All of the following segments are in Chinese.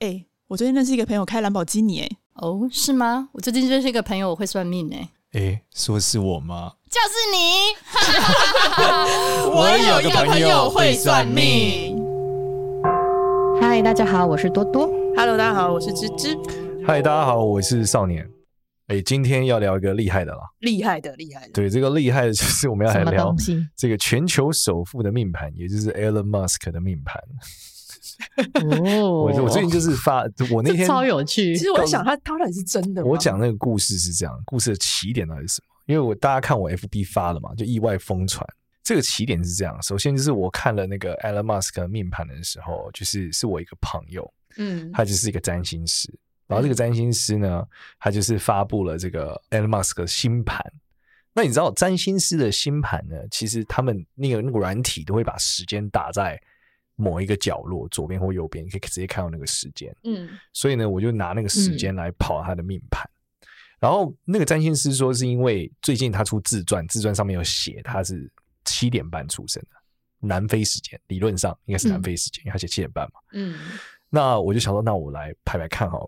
哎，我最近认识一个朋友开兰博基尼，哎，哦，是吗？我最近认识一个朋友，我会算命，哎，哎，说是我吗？就是你。我有一个朋友会算命。嗨，大家好，我是多多。Hello，大家好，我是芝芝。嗨，大家好，我是少年。哎，今天要聊一个厉害的了，厉害的，厉害的。对，这个厉害的就是我们要来聊这个全球首富的命盘，也就是 Elon Musk 的命盘。哦，我我最近就是发，我那天超有趣。其实我在想，他他到底是真的吗？我讲那个故事是这样，故事的起点到底是什么？因为我大家看我 FB 发了嘛，就意外疯传。这个起点是这样，首先就是我看了那个 Elon Musk 的命盘的时候，就是是我一个朋友，嗯，他就是一个占星师，然后这个占星师呢，他就是发布了这个 Elon Musk 的星盘。那你知道占星师的星盘呢？其实他们那个那个软体都会把时间打在。某一个角落，左边或右边，你可以直接看到那个时间。嗯，所以呢，我就拿那个时间来跑他的命盘。嗯、然后那个占星师说，是因为最近他出自传，自传上面有写他是七点半出生的，南非时间，理论上应该是南非时间，嗯、因为他写七点半嘛。嗯，那我就想说，那我来排排看哈，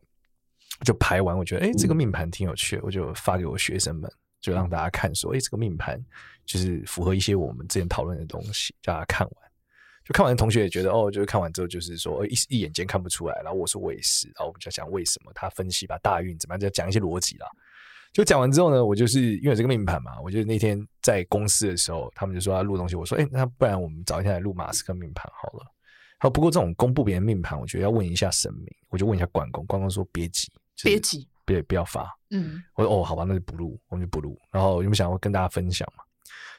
就排完，我觉得哎、欸，这个命盘挺有趣的，我就发给我学生们，就让大家看说，哎、欸，这个命盘就是符合一些我们之前讨论的东西，叫大家看完。就看完的，同学也觉得哦，就是看完之后，就是说一一眼间看不出来。然后我说我也是，然后我们就想为什么？他分析吧，大运怎么样？就讲一些逻辑啦。就讲完之后呢，我就是因为这个命盘嘛，我就那天在公司的时候，他们就说要录东西，我说哎，那不然我们早一天来录马斯克命盘好了。好，不过这种公布别人命盘，我觉得要问一下神明，我就问一下关公，关公说别急，别急，别不要发。嗯，我说哦，好吧，那就不录，我们就不录。然后我就想要跟大家分享嘛。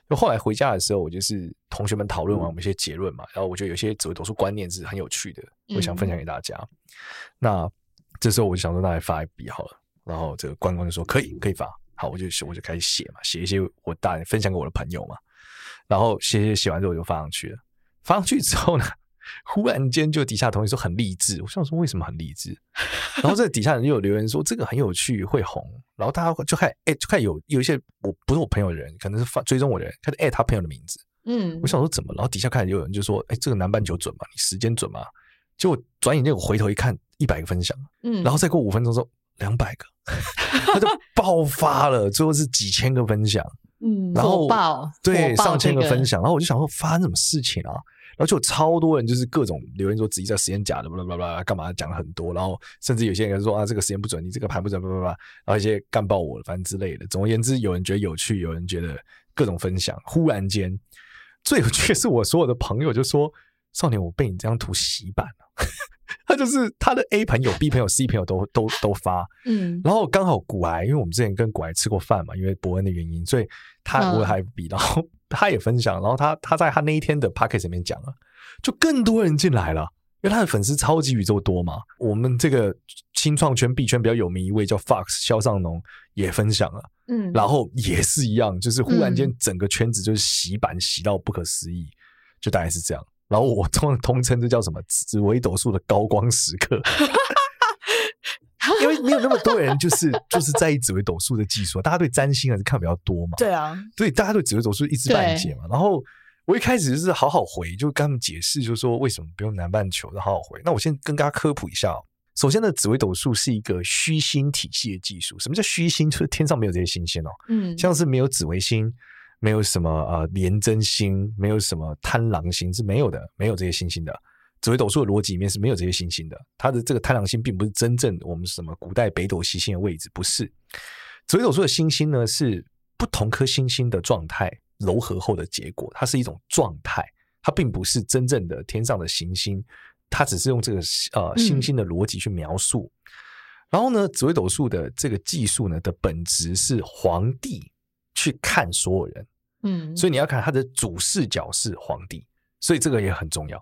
就后来回家的时候，我就是同学们讨论完我们一些结论嘛，然后我觉得有些紫微斗数观念是很有趣的，我想分享给大家。那这时候我就想说，那来发一笔好了。然后这个关公就说可以，可以发。好，我就我就开始写嘛，写一些我大人分享给我的朋友嘛。然后写写写完之后我就发上去了。发上去之后呢，忽然间就底下同学说很励志，我想说为什么很励志？然后在底下人就有留言说这个很有趣，会红。然后大家就开始哎，就开始有有一些我不是我朋友的人，可能是发追踪我的人，开始艾他朋友的名字。嗯，我想说怎么？然后底下开始有人就说哎，这个南半球准吗？你时间准吗？结果转眼间我回头一看，一百个分享，嗯，然后再过五分钟之后，两百个，他就爆发了，最后是几千个分享，嗯，然后爆对上千个分享，然后我就想说发生什么事情啊？然后就有超多人就是各种留言说自己在实验假的，巴拉巴拉干嘛讲了很多，然后甚至有些人说啊这个实验不准，你这个盘不准，巴拉巴拉，然后一些干爆我，反正之类的。总而言之，有人觉得有趣，有人觉得各种分享。忽然间，最有趣的是我所有的朋友就说：“少年，我被你这张图洗版了。”他就是他的 A 朋友、B 朋友、C 朋友都都都发，嗯，然后刚好古癌，因为我们之前跟古癌吃过饭嘛，因为伯恩的原因，所以他我还比，然后。他也分享，然后他他在他那一天的 podcast 里面讲了，就更多人进来了，因为他的粉丝超级宇宙多嘛。我们这个新创圈币圈比较有名一位叫 Fox 肖尚农也分享了，嗯，然后也是一样，就是忽然间整个圈子就是洗版洗到不可思议，就大概是这样。然后我通通称这叫什么紫微斗数的高光时刻。因为没有那么多人，就是就是在意紫微斗数的技术，大家对占星还是看比较多嘛。对啊，所以大家对紫微斗数一知半解嘛。然后我一开始就是好好回，就跟他们解释，就是说为什么不用南半球的好好回。那我先跟大家科普一下哦。首先呢，紫微斗数是一个虚星体系的技术。什么叫虚星？就是天上没有这些星星哦。嗯，像是没有紫微星，没有什么呃廉贞星，没有什么贪狼星是没有的，没有这些星星的。紫微斗数的逻辑里面是没有这些星星的，它的这个贪狼星并不是真正我们什么古代北斗七星的位置，不是。紫微斗数的星星呢，是不同颗星星的状态糅合后的结果，它是一种状态，它并不是真正的天上的行星，它只是用这个呃星星的逻辑去描述。嗯、然后呢，紫微斗数的这个技术呢的本质是皇帝去看所有人，嗯，所以你要看他的主视角是皇帝，所以这个也很重要。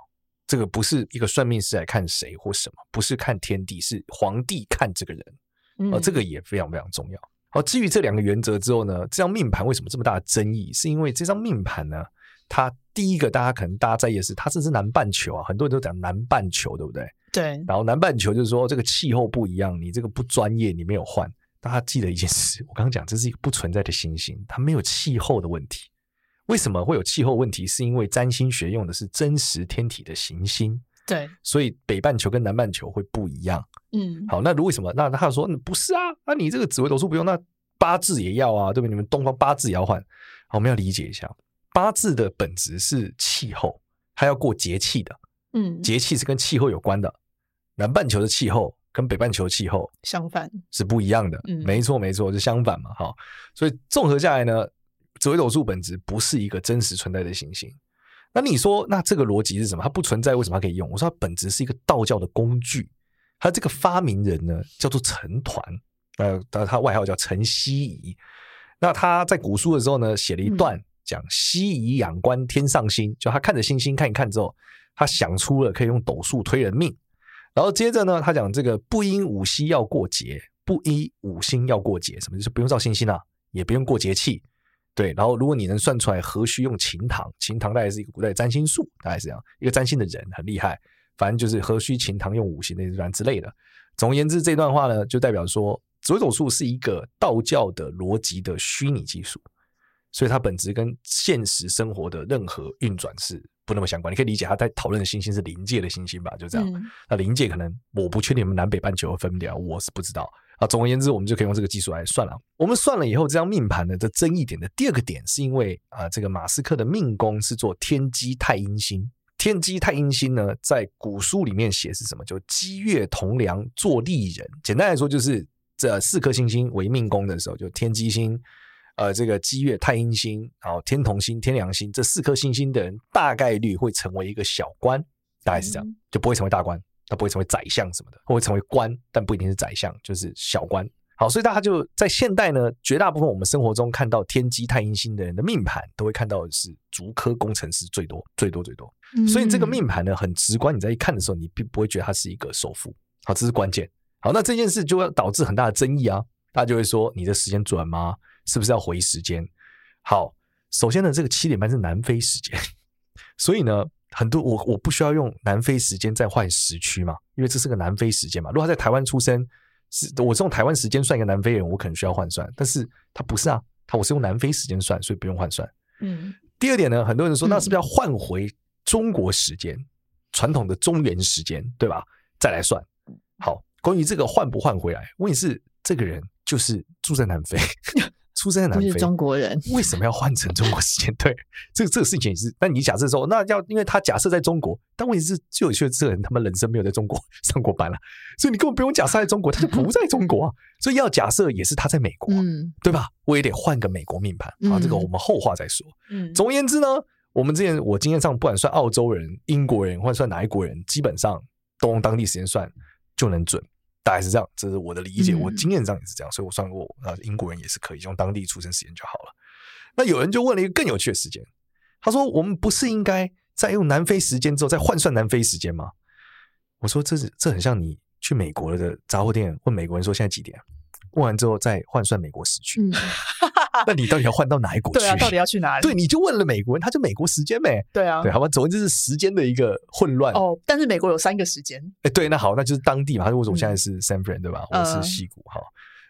这个不是一个算命师来看谁或什么，不是看天地，是皇帝看这个人，而这个也非常非常重要。好，至于这两个原则之后呢，这张命盘为什么这么大的争议？是因为这张命盘呢，它第一个大家可能大家在意的是，它这是南半球啊，很多人都讲南半球，对不对？对。然后南半球就是说这个气候不一样，你这个不专业，你没有换。大家记得一件事，我刚刚讲这是一个不存在的行星，它没有气候的问题。为什么会有气候问题？是因为占星学用的是真实天体的行星，对，所以北半球跟南半球会不一样。嗯，好，那如为什么？那他说不是啊，那你这个紫微斗数不用，那八字也要啊，对不对？你们东方八字也要换。好，我们要理解一下，八字的本质是气候，它要过节气的。嗯，节气是跟气候有关的。南半球的气候跟北半球的气候相反，是不一样的。嗯，没错没错，是相反嘛。好，所以综合下来呢，紫微斗数本质不是一个真实存在的行星。那你说，那这个逻辑是什么？它不存在，为什么它可以用？我说它本质是一个道教的工具。它这个发明人呢，叫做陈团，呃，他外号叫陈希夷。那他在古书的时候呢，写了一段讲希夷仰观天上星，就他看着星星看一看之后，他想出了可以用斗数推人命。然后接着呢，他讲这个不因五星要过节，不依五星要过节，什么就是不用照星星啊，也不用过节气。对，然后如果你能算出来，何须用秦唐？秦唐大概是一个古代占星术，大概是这样，一个占星的人很厉害。反正就是何须秦唐用五行那一段之类的。总而言之，这段话呢，就代表说紫微斗数是一个道教的逻辑的虚拟技术，所以它本质跟现实生活的任何运转是不那么相关。你可以理解他在讨论的星星是临界的星星吧？就这样。嗯、那临界可能我不确定你们南北半球分不了，我是不知道啊。总而言之，我们就可以用这个技术来算了。我们算了以后，这张命盘呢的争议点的第二个点，是因为啊，这个马斯克的命宫是做天机太阴星。天机太阴星呢，在古书里面写是什么？就积月同梁做利人。简单来说，就是这四颗星星为命宫的时候，就天机星、呃，这个积月太阴星，然后天同星、天梁星这四颗星星的人，大概率会成为一个小官，大概是这样，就不会成为大官，他不会成为宰相什么的，或会成为官，但不一定是宰相，就是小官。好，所以大家就在现代呢，绝大部分我们生活中看到天机太阴星的人的命盘，都会看到的是竹科工程师最多，最多最多。所以这个命盘呢，很直观，你在一看的时候，你并不会觉得他是一个首富。好，这是关键。好，那这件事就要导致很大的争议啊，大家就会说你的时间准吗？是不是要回时间？好，首先呢，这个七点半是南非时间，所以呢，很多我我不需要用南非时间再换时区嘛，因为这是个南非时间嘛。如果他在台湾出生。是我是用台湾时间算一个南非人，我可能需要换算，但是他不是啊，他我是用南非时间算，所以不用换算。嗯，第二点呢，很多人说那是不是要换回中国时间，传、嗯、统的中原时间，对吧？再来算。好，关于这个换不换回来，问题是这个人就是住在南非。出生在南非，是中国人，为什么要换成中国时间？对，这个这个事情也是。那你假设说，那要因为他假设在中国，但问题是，就有些这个人他们人生没有在中国上过班了，所以你根本不用假设在中国，他就不在中国啊。所以要假设也是他在美国，嗯，对吧？我也得换个美国命盘啊。这个我们后话再说。嗯，总而言之呢，我们之前我经验上，不管算澳洲人、英国人，或者算哪一国人，基本上都用当地时间算就能准。大概是这样，这是我的理解，我经验上也是这样，所以我算过，那英国人也是可以用当地出生时间就好了。那有人就问了一个更有趣的时间，他说：“我们不是应该在用南非时间之后再换算南非时间吗？”我说：“这是这很像你去美国的杂货店问美国人说现在几点，问完之后再换算美国时区。嗯” 那你到底要换到哪一国去？对啊，到底要去哪里？对，你就问了美国人，他就美国时间呗。对啊，对，好吧，总之就是时间的一个混乱。哦，但是美国有三个时间。哎，对，那好，那就是当地嘛。他说我现在是 San Fran，对吧？我是西谷，哈。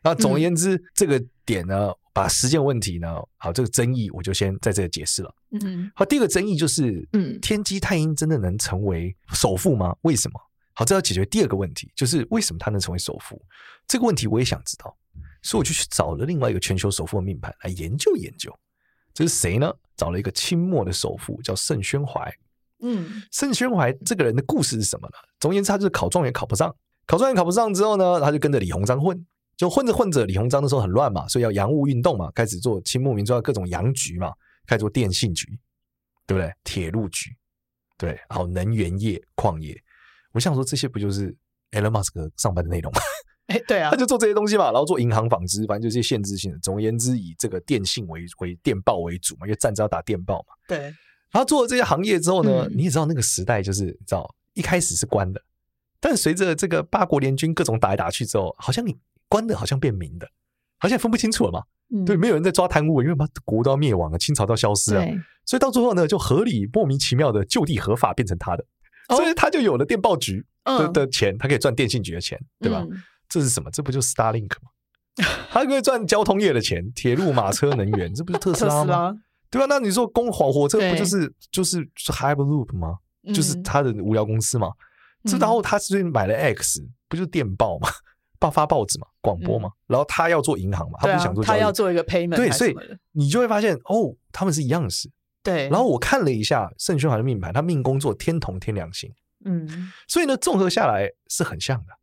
那总而言之，这个点呢，把时间问题呢，好，这个争议我就先在这里解释了。嗯，好，第一个争议就是，嗯，天机太阴真的能成为首富吗？为什么？好，这要解决第二个问题，就是为什么他能成为首富？这个问题我也想知道。所以我就去找了另外一个全球首富的命盘来研究研究，这是谁呢？找了一个清末的首富，叫盛宣怀。嗯，盛宣怀这个人的故事是什么呢？总而言之，他就是考状元考不上，考状元考不上之后呢，他就跟着李鸿章混，就混着混着，李鸿章那时候很乱嘛，所以要洋务运动嘛，开始做清末民初要各种洋局嘛，开始做电信局，对不对？铁路局，对，然后能源业、矿业，我想说这些不就是 Elon Musk 上班的内容吗？哎，对啊，他就做这些东西嘛，然后做银行、纺织，反正就是些限制性的。总而言之，以这个电信为为电报为主嘛，因为战争要打电报嘛。对。然后做了这些行业之后呢，嗯、你也知道那个时代就是你知道一开始是关的，但随着这个八国联军各种打来打去之后，好像你关的好像变明的，好像分不清楚了嘛。嗯、对，没有人在抓贪污，因为把国都要灭亡了，清朝都要消失了，所以到最后呢，就合理莫名其妙的就地合法变成他的，哦、所以他就有了电报局的的钱，他可以赚电信局的钱，对吧？嗯这是什么？这不就是 Starlink 吗？他可以赚交通业的钱，铁路、马车、能源，这不是 特斯拉吗？对吧？那你说公火火车不就是就是是 Hyperloop 吗？就是他的无聊公司嘛。这、嗯、然后他最近买了 X，不就是电报嘛，报发报纸嘛，广播嘛。嗯、然后他要做银行嘛，他不想做、啊，他要做一个 payment。对，所以你就会发现哦，他们是一样的事。对。然后我看了一下盛宣怀的命盘，他命工作天同天梁星。嗯。所以呢，综合下来是很像的。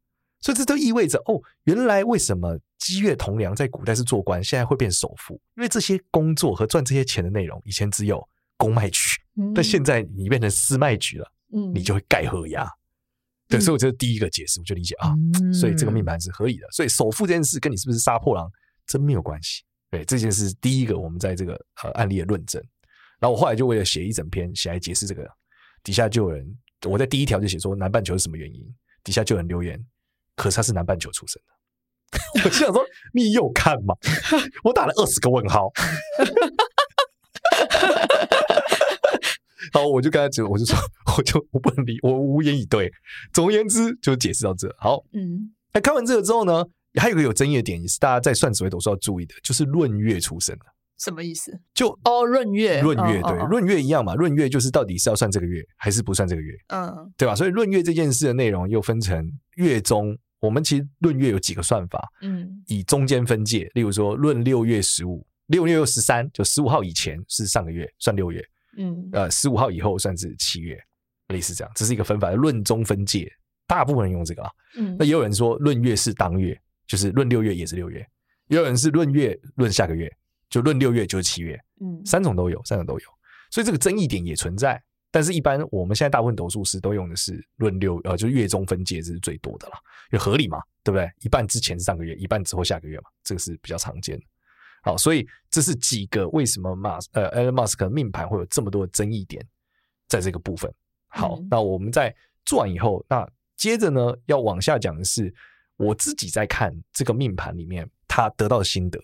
所以这都意味着哦，原来为什么积月同梁在古代是做官，现在会变首富？因为这些工作和赚这些钱的内容，以前只有公卖局，嗯、但现在你变成私卖局了，嗯，你就会盖合押。对，所以我这是第一个解释，我就理解啊，所以这个命盘是合理的。所以首富这件事跟你是不是杀破狼真没有关系。对，这件事第一个我们在这个呃案例的论证。然后我后来就为了写一整篇写来解释这个，底下就有人，我在第一条就写说南半球是什么原因，底下就有人留言。可是他是南半球出生的，我就想说你有看吗？我打了二十个问号，好，我就跟他讲，我就说，我就我不能理，我无言以对。总而言之，就解释到这。好，嗯，那看完这个之后呢，还有一个有争议的点，也是大家在算紫微斗数要注意的，就是闰月出生的。什么意思？就哦，闰月，闰月，对，闰月一样嘛。闰月就是到底是要算这个月，还是不算这个月？嗯，对吧？所以闰月这件事的内容又分成月中。我们其实论月有几个算法，嗯，以中间分界，例如说论六月十五，六月又十三，就十五号以前是上个月，算六月，嗯，呃，十五号以后算是七月，类似这样，这是一个分法。论中分界，大部分人用这个啊，嗯，那也有人说论月是当月，就是论六月也是六月，也有人是论月论下个月，就论六月就是七月，嗯，三种都有，三种都有，所以这个争议点也存在。但是，一般我们现在大部分投数师都用的是闰六，呃，就是月中分界，这是最多的了，也合理嘛，对不对？一半之前是上个月，一半之后下个月嘛，这个是比较常见的。好，所以这是几个为什么马呃 Elon Musk 命盘会有这么多的争议点，在这个部分。好，那我们在做完以后，那接着呢要往下讲的是我自己在看这个命盘里面他得到的心得。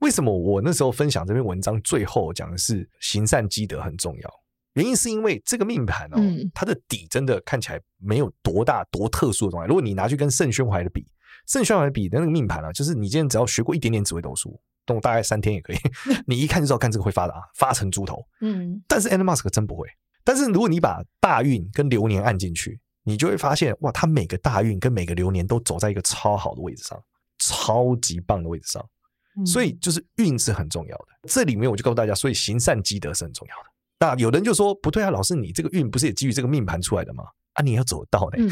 为什么我那时候分享这篇文章最后讲的是行善积德很重要？原因是因为这个命盘哦，它的底真的看起来没有多大多特殊的东西。如果你拿去跟盛宣怀的比，盛宣怀比的那个命盘啊，就是你今天只要学过一点点紫微斗数，动大概三天也可以，你一看就知道看这个会发达，发成猪头。嗯，但是 Elon Musk 真不会。但是如果你把大运跟流年按进去，你就会发现哇，他每个大运跟每个流年都走在一个超好的位置上，超级棒的位置上。所以就是运是很重要的。这里面我就告诉大家，所以行善积德是很重要的。那有人就说不对啊，老师，你这个运不是也基于这个命盘出来的吗？啊，你要走得到呢。嗯、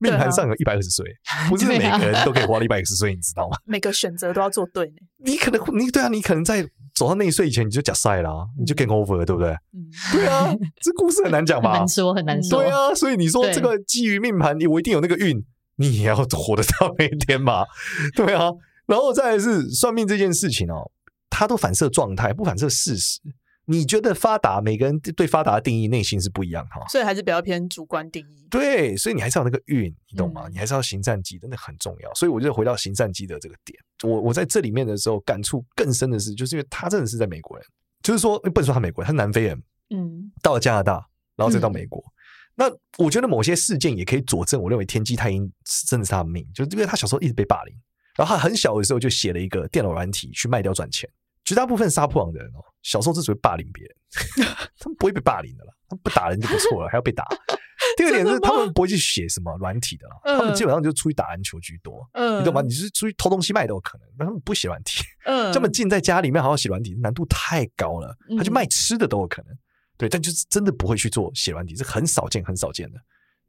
命盘上有一百二十岁，不是每个人都可以活到一百二十岁，你知道吗？每个选择都要做对呢。你可能你对啊，你可能在走到那一岁以前你就假赛了，你就 game over 了，对不对？嗯，对啊，这故事很难讲吧？很难说，很难说。对啊，所以你说这个基于命盘，你我一定有那个运，你也要活得到那一天嘛？对啊，然后再来是算命这件事情哦，它都反射状态，不反射事实。你觉得发达，每个人对发达的定义内心是不一样哈，所以还是比较偏主观定义。对，所以你还是要那个运，你懂吗？嗯、你还是要行善积德，那很重要。所以我就回到行善积德这个点。我我在这里面的时候感触更深的是，就是因为他真的是在美国人，就是说不能说他美国人，他是南非人，嗯，到了加拿大，然后再到美国。嗯、那我觉得某些事件也可以佐证，我认为天机太阴真的是他的命，就是因为他小时候一直被霸凌，然后他很小的时候就写了一个电脑软体去卖掉赚钱。绝大部分杀破狼的人哦，小时候之所以霸凌别人，他们不会被霸凌的啦，他们不打人就不错了，还要被打。第二点是，他们不会去写什么软体的啦，他们基本上就出去打篮球居多，嗯，你懂吗？你是出去偷东西卖都有可能，但他们不写软体，嗯，这么近在家里面好好写软体，难度太高了，他去卖吃的都有可能，对，但就是真的不会去做写软体，是很少见、很少见的，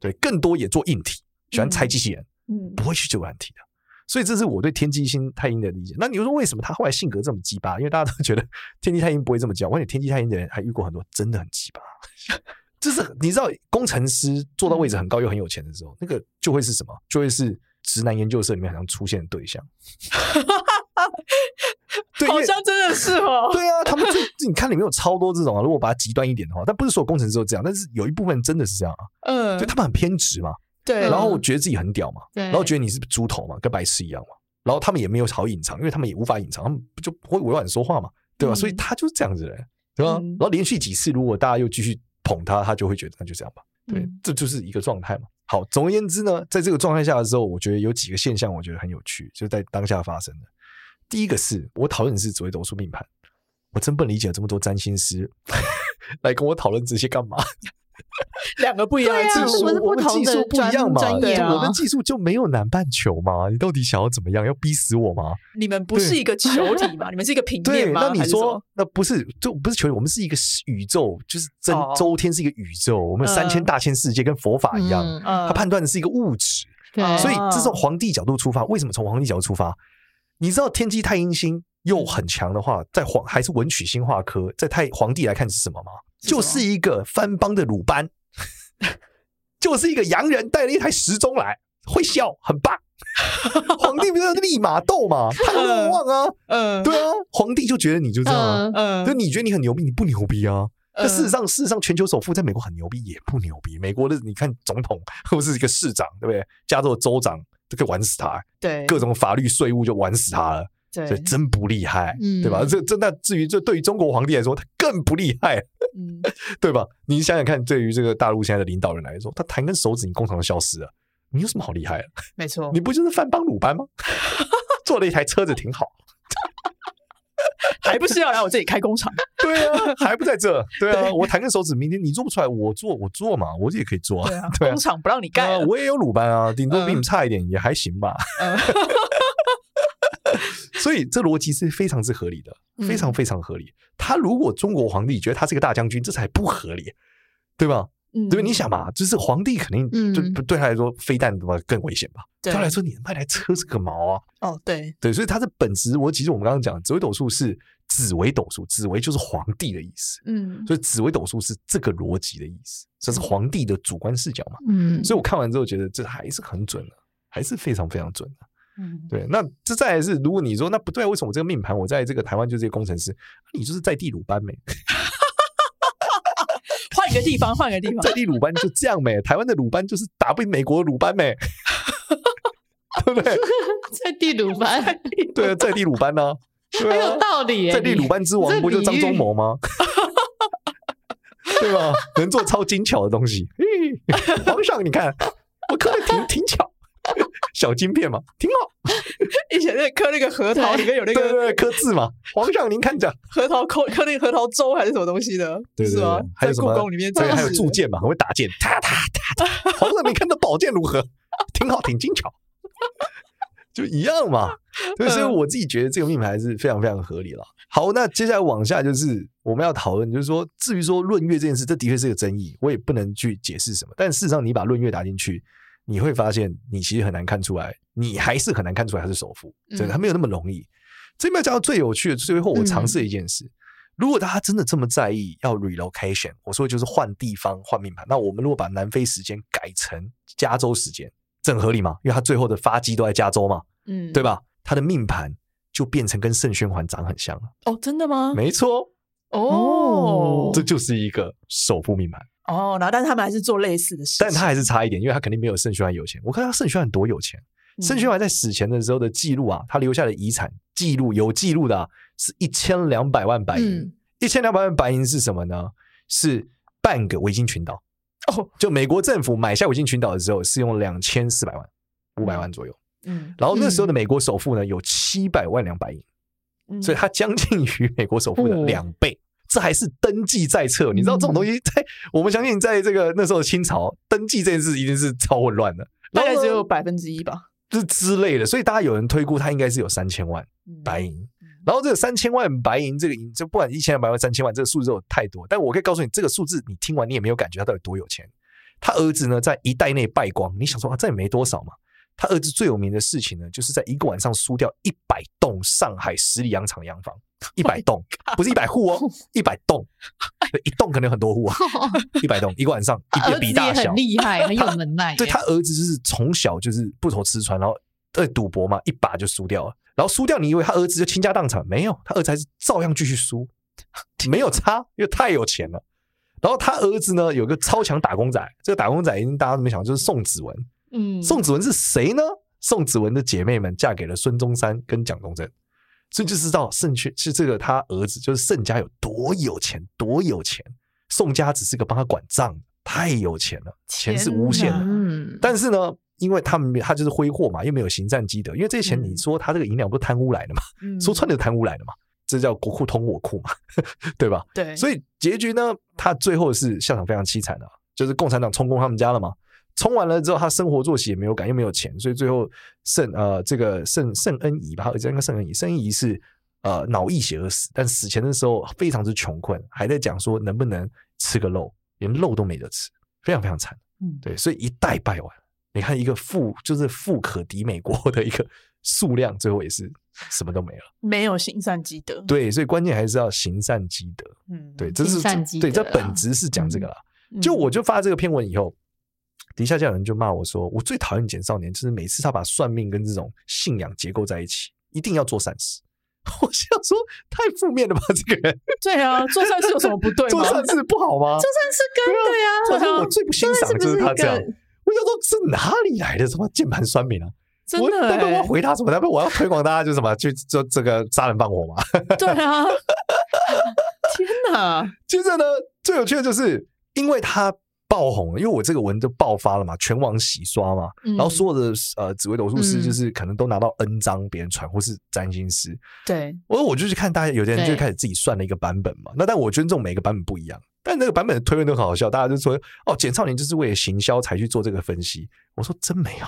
对，更多也做硬体，喜欢拆机器人，嗯，不会去做软体的。所以这是我对天机星太阴的理解。那你说为什么他后来性格这么鸡巴？因为大家都觉得 天机太阴不会这么叫。而且天机太阴的人还遇过很多真的很鸡巴。就是你知道，工程师做到位置很高又很有钱的时候，那个就会是什么？就会是直男研究社里面好像出现的对象。对，好像真的是哦。对啊，他们就你看里面有超多这种啊。如果把它极端一点的话，但不是所有工程师都这样，但是有一部分真的是这样啊。嗯，就他们很偏执嘛。对，然后觉得自己很屌嘛，对，然后觉得你是猪头嘛，跟白痴一样嘛，然后他们也没有好隐藏，因为他们也无法隐藏，他们不就不会委婉说话嘛，对吧？嗯、所以他就是这样子的人，对吧？嗯、然后连续几次，如果大家又继续捧他，他就会觉得那就这样吧，对，嗯、这就是一个状态嘛。好，总而言之呢，在这个状态下的时候，我觉得有几个现象，我觉得很有趣，就是在当下发生的。第一个是我讨论的是紫微斗数命盘，我真不理解这么多占星师 来跟我讨论这些干嘛。两个不一样的技术，我们技术不一样嘛？我们技术就没有南半球嘛？你到底想要怎么样？要逼死我吗？你们不是一个球体吗？你们是一个平面吗？对，那你说，那不是就不是球体？我们是一个宇宙，就是真周天是一个宇宙，我们有三千大千世界，跟佛法一样，他判断的是一个物质。所以这是从皇帝角度出发。为什么从皇帝角度出发？你知道天机太阴星又很强的话，在皇还是文曲星化科，在太皇帝来看是什么吗？就是一个翻帮的鲁班，就是一个洋人带了一台时钟来，会笑，很棒。皇帝不是立马斗嘛，他很莫忘啊，嗯，对啊，皇帝就觉得你就这样，嗯，就你觉得你很牛逼，你不牛逼啊？那事实上，事实上，全球首富在美国很牛逼，也不牛逼。美国的你看，总统或是一个市长，对不对？加州的州长都可以玩死他，对，各种法律税务就玩死他了，对，所以真不厉害，对吧？这这那至于这对于中国皇帝来说，他更不厉害，嗯，对吧？你想想看，对于这个大陆现在的领导人来说，他弹根手指，你工厂都消失了，你有什么好厉害的？没错，你不就是范邦鲁班吗？坐了一台车子挺好。还不是要来我这里开工厂？对啊，还不在这？对啊，我弹根手指，明天你做不出来，我做，我做嘛，我也可以做啊。对啊，工厂不让你干，我也有鲁班啊，顶多比你差一点，也还行吧。所以这逻辑是非常之合理的，非常非常合理。他如果中国皇帝觉得他是个大将军，这才不合理，对吧？对吧？你想嘛，就是皇帝肯定就对他来说，飞弹怎么更危险吧？对他来说，你卖台车是个毛啊！哦，对对，所以他的本质，我其实我们刚刚讲紫微斗数是紫微斗数，紫微就是皇帝的意思，嗯，所以紫微斗数是这个逻辑的意思，这是皇帝的主观视角嘛，嗯，所以我看完之后觉得这还是很准的，还是非常非常准的，嗯，对。那这再来是，如果你说那不对，为什么我这个命盘我在这个台湾就是一个工程师，你就是在地鲁班没？换一个地方，换个地方，在地鲁班就这样没？台湾的鲁班就是打不赢美国的鲁班没？对不对？在地鲁班，对啊，在地鲁班呢，很有道理。在地鲁班之王不就张忠谋吗？对吧？能做超精巧的东西。皇上，你看我刻的挺挺巧，小金片嘛，挺好。以前在刻那个核桃里面有那个对对刻字嘛。皇上，您看着核桃刻刻那个核桃粥还是什么东西的？对是吗？还有什么？故宫里面对，还有铸剑嘛，很会打剑，哒哒哒哒。皇上，你看这宝剑如何？挺好，挺精巧。就一样嘛，所以我自己觉得这个命盘是非常非常合理了。好，那接下来往下就是我们要讨论，就是说至于说论月这件事，这的确是个争议，我也不能去解释什么。但事实上，你把论月打进去，你会发现你其实很难看出来，你还是很难看出来他是首富，真的，他没有那么容易。这边要讲到最有趣的，最后我尝试一件事：如果大家真的这么在意要 relocation，我说就是换地方换命盘，那我们如果把南非时间改成加州时间。很合理吗，因为他最后的发迹都在加州嘛，嗯，对吧？他的命盘就变成跟盛宣怀长很像了。哦，真的吗？没错，哦，这就是一个首富命盘。哦，然后但是他们还是做类似的事，但他还是差一点，因为他肯定没有盛宣怀有钱。我看他盛宣怀多有钱，盛宣怀在死前的时候的记录啊，他留下的遗产记录有记录的，是一千两百万白银。一千两百万白银是什么呢？是半个维京群岛。哦，就美国政府买下维京群岛的时候，是用两千四百万，五百万左右。嗯，然后那时候的美国首富呢，有七百万两白银，嗯，所以他将近于美国首富的两倍。这还是登记在册，你知道这种东西在我们相信，在这个那时候的清朝，登记这件事一定是超混乱的，大概只有百分之一吧，就是之类的。所以大家有人推估，他应该是有三千万白银。然后这个三千万白银，这个银就不管一千两百万、三千万，这个数字有太多。但我可以告诉你，这个数字你听完你也没有感觉他到底多有钱。他儿子呢，在一代内败光。你想说啊，这也没多少嘛。他儿子最有名的事情呢，就是在一个晚上输掉一百栋上海十里洋场洋房，一百 栋不是一百户哦，一百栋，一栋可能有很多户啊，一百栋一个晚上，一个比大小，很厉害，很有能耐。对，他儿子就是从小就是不愁吃穿，然后呃赌博嘛，一把就输掉了。然后输掉，你以为他儿子就倾家荡产？没有，他儿子还是照样继续输，没有差，因为太有钱了。然后他儿子呢，有个超强打工仔，这个打工仔已经大家都没想到，就是宋子文。嗯，宋子文是谁呢？宋子文的姐妹们嫁给了孙中山跟蒋中正，所以就知道盛确是这个他儿子，就是盛家有多有钱，多有钱。宋家只是个帮他管账，太有钱了，钱是无限的。嗯，但是呢。因为他们他就是挥霍嘛，又没有行善积德。因为这些钱，你说他这个银两不是贪污来的嘛？嗯、说穿了贪污来的嘛？这叫国库通我库嘛？对吧？对。所以结局呢，他最后是下场非常凄惨的，就是共产党充公他们家了嘛。充完了之后，他生活作息也没有改，又没有钱，所以最后圣呃这个圣圣恩仪吧，他儿子应该圣恩仪，圣恩仪是呃脑溢血而死，但死前的时候非常之穷困，还在讲说能不能吃个肉，连肉都没得吃，非常非常惨。嗯，对，所以一代败完，你看一个富就是富可敌美国的一个数量，最后也是什么都没了，没有行善积德。对，所以关键还是要行善积德。嗯，对，这是善积对，这本质是讲这个啦。就我就发这个篇文以后。底下就有人就骂我说：“我最讨厌简少年，就是每次他把算命跟这种信仰结构在一起，一定要做善事。”我想说，太负面了吧？这个人。对啊，做善事有什么不对？做善事不好吗？做善事跟对啊。他说我最不欣赏的就是他这样。我想说，是哪里来的什么键盘酸民啊？真的、欸？我要回答什么？我要推广大家就什么去做这个杀人放火嘛？对啊。天哪！接着呢，最有趣的就是因为他。爆红了，因为我这个文就爆发了嘛，全网洗刷嘛，嗯、然后所有的呃紫微斗数师就是可能都拿到 N 张别人传，或是占星师。对，我我就去看大家有的人就开始自己算了一个版本嘛，那但我尊重每个版本不一样，但那个版本的推论都很好笑，大家就说哦，简少年就是为了行销才去做这个分析，我说真没有。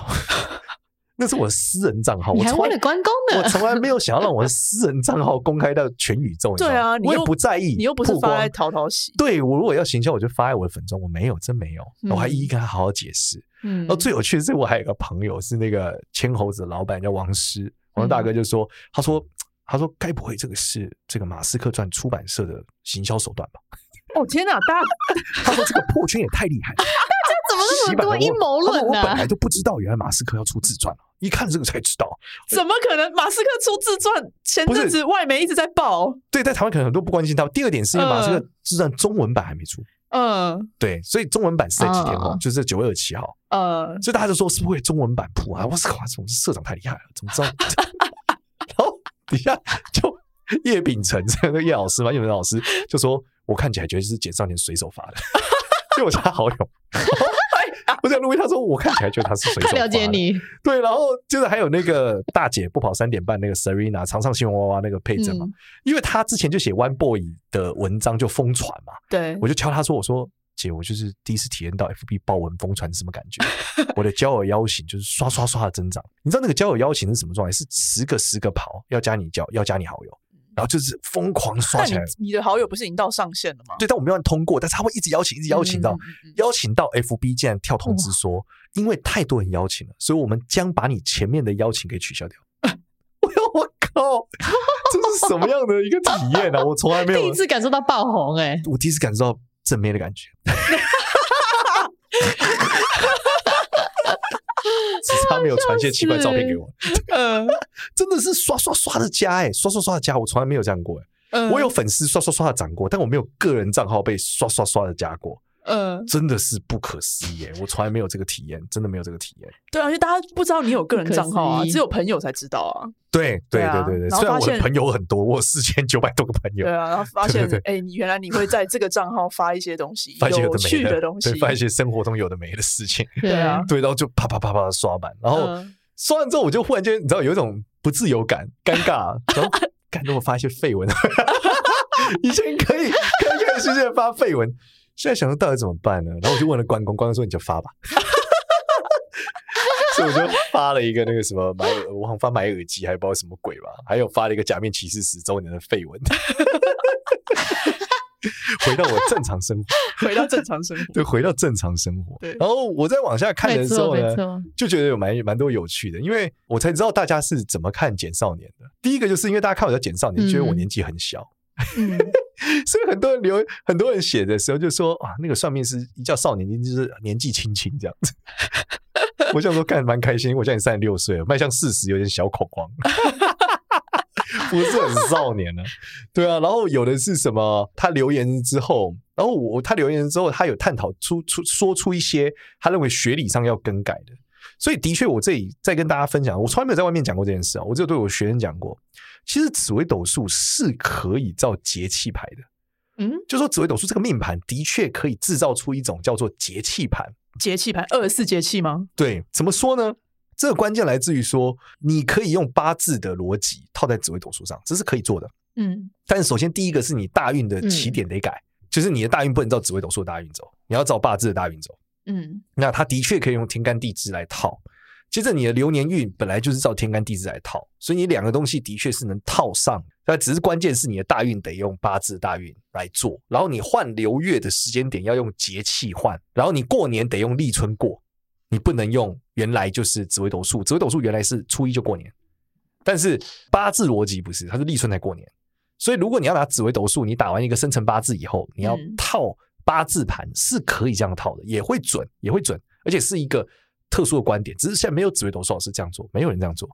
那是我私人账号，我还为了关公呢？我从来没有想要让我的私人账号公开到全宇宙。对啊，我也不在意，你又不是发在淘淘喜。对，我如果要行销，我就发在我的粉专。我没有，真没有。我还一一跟他好好解释。嗯，然后最有趣的是，我还有个朋友是那个千猴子的老板叫王师，王大哥就说：“他说，他说，该不会这个是这个马斯克传出版社的行销手段吧？”哦天哪，大他说这个破圈也太厉害了。怎么那么多阴谋论呢？我本来就不知道，原来马斯克要出自传了，一看这个才知道。怎么可能？马斯克出自传？前阵子外媒一直在报。对，在台湾可能很多不关心他。第二点是因为马斯克自传中文版还没出。嗯，对，所以中文版是在几天后？就是九月二十七号。嗯，所以大家就说是不是中文版铺啊？我靠，这社长太厉害了，怎么知道？然后底下就叶秉成这个叶老师嘛，叶秉成老师就说：“我看起来觉得是简少年随手发的。”就我加好友。我在录音，他说我看起来觉得他是随手。了解你。对，然后就是还有那个大姐不跑三点半那个 Serena 常上新闻娃娃那个配置嘛，嗯、因为他之前就写 One Boy 的文章就疯传嘛，对，我就敲他说，我说姐，我就是第一次体验到 FB 爆文疯传是什么感觉，我的交友邀请就是刷刷刷的增长，你知道那个交友邀请是什么状态？是十个十个跑要加你交要加你好友。然后就是疯狂刷起来。你，你的好友不是已经到上限了吗？对，但我没有通过，但是他会一直邀请，一直邀请到，嗯嗯嗯、邀请到 FB 竟然跳通知说，哇因为太多人邀请了，所以我们将把你前面的邀请给取消掉。我要我靠，这是什么样的一个体验呢、啊？我从来没有第一次感受到爆红哎、欸，我第一次感受到正面的感觉。只是他没有传些奇怪照片给我，嗯，真的是刷刷刷的加哎，刷刷刷的加，我从来没有这样过哎，嗯，我有粉丝刷刷刷的涨过，但我没有个人账号被刷刷刷的加过。嗯，真的是不可思议，我从来没有这个体验，真的没有这个体验。对啊，因为大家不知道你有个人账号啊，只有朋友才知道啊。对对对对对，虽然我的朋友很多，我四千九百多个朋友。对啊，然后发现，哎，你原来你会在这个账号发一些东西，有趣的东西，发一些生活中有的没的事情。对啊，对，然后就啪啪啪啪的刷版，然后刷完之后，我就忽然间，你知道，有一种不自由感、尴尬，然后 感觉我发一些废文，以前可以开开心心的发废文。现在想说到底怎么办呢？然后我就问了关公，关公说：“你就发吧。” 所以我就发了一个那个什么买，我好像发买耳机，还不知道什么鬼吧，还有发了一个假面骑士十周年的废文。回到我正常生活，回到正常生活，对，回到正常生活。对，然后我在往下看的时候呢，就觉得有蛮蛮多有趣的，因为我才知道大家是怎么看简少年的。第一个就是因为大家看我叫简少年，觉得我年纪很小。所以很多人留，很多人写的时候就说啊，那个算命师一叫少年，就是年纪轻轻这样子。我想说，干蛮开心。我现在三十六岁了，迈向四十有点小恐慌，不是很少年了。对啊，然后有的是什么？他留言之后，然后我他留言之后，他有探讨出出说出一些他认为学理上要更改的。所以的确，我这里在跟大家分享，我从来没有在外面讲过这件事啊，我只有对我学生讲过。其实紫微斗数是可以造节气牌的，嗯，就说紫微斗数这个命盘的确可以制造出一种叫做节气盘。节气盘，二十四节气吗？对，怎么说呢？这个关键来自于说，你可以用八字的逻辑套在紫微斗数上，这是可以做的。嗯，但是首先第一个是你大运的起点得改，嗯、就是你的大运不能照紫微斗数的大运走，你要照八字的大运走。嗯，那它的确可以用天干地支来套。接着你的流年运本来就是照天干地支来套，所以你两个东西的确是能套上。但只是关键是你的大运得用八字大运来做，然后你换流月的时间点要用节气换，然后你过年得用立春过，你不能用原来就是紫微斗数。紫微斗数原来是初一就过年，但是八字逻辑不是，它是立春才过年。所以如果你要拿紫微斗数，你打完一个生辰八字以后，你要套八字盘是可以这样套的，也会准，也会准，而且是一个。特殊的观点，只是现在没有紫微斗数老师这样做，没有人这样做。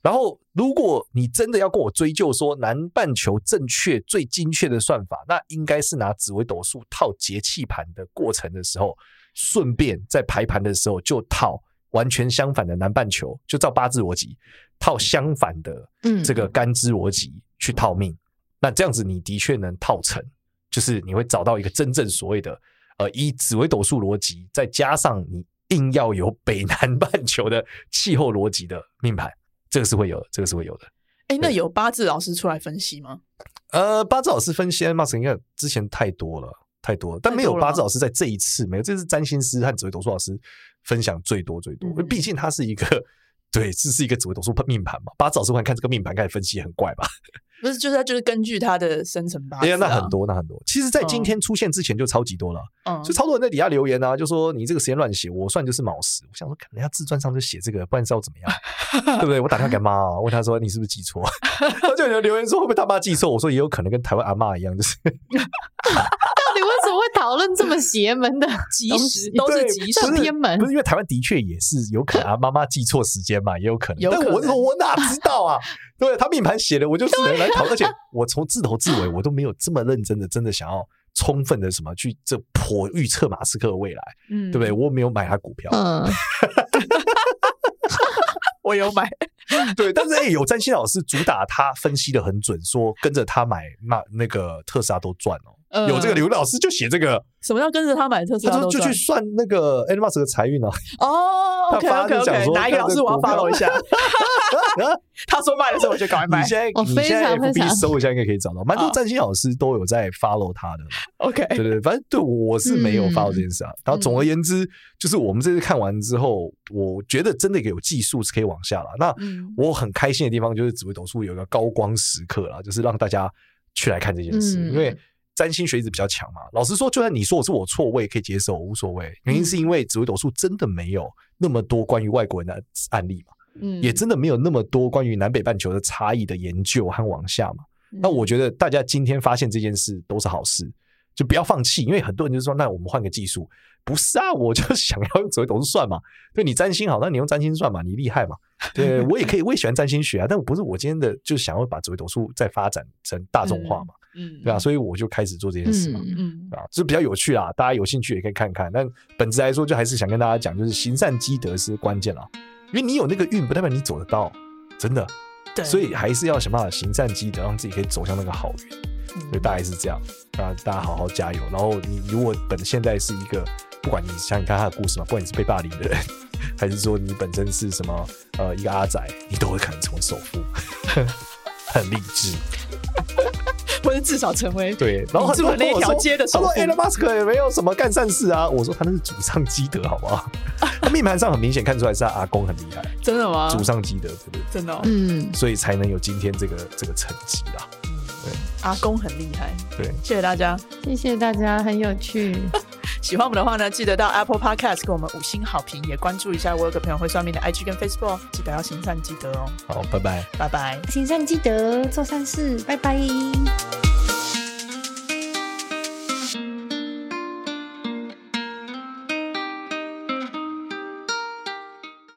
然后，如果你真的要跟我追究说南半球正确最精确的算法，那应该是拿紫微斗数套节气盘的过程的时候，顺便在排盘的时候就套完全相反的南半球，就照八字逻辑套相反的这个干支逻辑去套命。嗯、那这样子你的确能套成，就是你会找到一个真正所谓的呃，以紫微斗数逻辑再加上你。硬要有北南半球的气候逻辑的命盘，这个是会有的，这个是会有的。哎、欸，那有八字老师出来分析吗？呃，八字老师分析，Max 应该之前太多了，太多了，但没有八字老师在这一次没有，这是占星师和紫微斗数老师分享最多最多，毕竟他是一个。对，这是一个紫微斗数命盘嘛？八字老师会看这个命盘开始分析，很怪吧？不是，就是他就是根据他的生辰八字、啊。哎呀，那很多，那很多。其实，在今天出现之前就超级多了。嗯，就超多人在底下留言啊，就说你这个时间乱写，我算就是卯时。我想说，可能人家自传上就写这个，不然知道怎么样，对不对？我打电话给妈、啊，问他说你是不是记错？就有人留言说会不会他妈记错？我说也有可能跟台湾阿妈一样，就是。你为什么会讨论这么邪门的吉时？都是吉时偏门，不是因为台湾的确也是有可能啊，妈妈记错时间嘛，也有可能。但我我哪知道啊？对，他命盘写的，我就只能来讨论。而且我从自头至尾，我都没有这么认真的，真的想要充分的什么去这颇预测马斯克的未来，嗯，对不对？我没有买他股票，嗯，我有买。对，但是哎、欸，有占星老师主打他分析的很准，说跟着他买那那个特斯拉都赚哦。有这个刘老师就写这个，什么叫跟着他买特斯拉？他说就去算那个 Elon Musk 的财运啊。哦，OK OK OK，哪一个老师我要 follow 一下？他说卖的时候我就赶快买。你现在你现在 FB 搜一下应该可以找到，蛮多占星老师都有在 follow 他的。OK，对对，反正对我是没有 follow 这件事啊。然后总而言之，就是我们这次看完之后，我觉得真的有技术是可以往下了。那我很开心的地方就是紫微斗数有一个高光时刻啦，就是让大家去来看这件事，因为。占星学一直比较强嘛，老实说，就算你说我是我错，我也可以接受，无所谓。原因是因为紫微斗数真的没有那么多关于外国人的案例嘛，嗯，也真的没有那么多关于南北半球的差异的研究和往下嘛。那我觉得大家今天发现这件事都是好事，就不要放弃，因为很多人就是说，那我们换个技术，不是啊，我就想要用紫微斗数算嘛。对，你占星好，那你用占星算嘛，你厉害嘛。对，我也可以，我也喜欢占星学啊，但不是我今天的，就想要把紫微斗数再发展成大众化嘛。嗯，对啊，所以我就开始做这件事嘛，嗯，啊，就是比较有趣啊，大家有兴趣也可以看看。但本质来说，就还是想跟大家讲，就是行善积德是关键啦，因为你有那个运，不代表你走得到，真的。对，所以还是要想办法行善积德，让自己可以走向那个好运。所以大概是这样，啊，大家好好加油。然后你如果本现在是一个，不管你想想看他的故事嘛，不管你是被霸凌的人，还是说你本身是什么呃一个阿仔，你都会可能成为首富，很励志。或者至少成为对，然后住那条街的时候，他说 Elon Musk 也没有什么干善事啊。我说他那是祖上积德，好不好？他命盘上很明显看出来是他阿公很厉害，真的吗？祖上积德，对不对？真的，哦，嗯，所以才能有今天这个这个成绩啊。对，阿公很厉害。对，谢谢大家，谢谢大家，很有趣。喜欢我们的话呢，记得到 Apple Podcast 给我们五星好评，也关注一下我有个朋友会算命的 IG 跟 Facebook，记得要行善积德哦。好，拜拜，拜拜，行善积德，做善事，拜拜。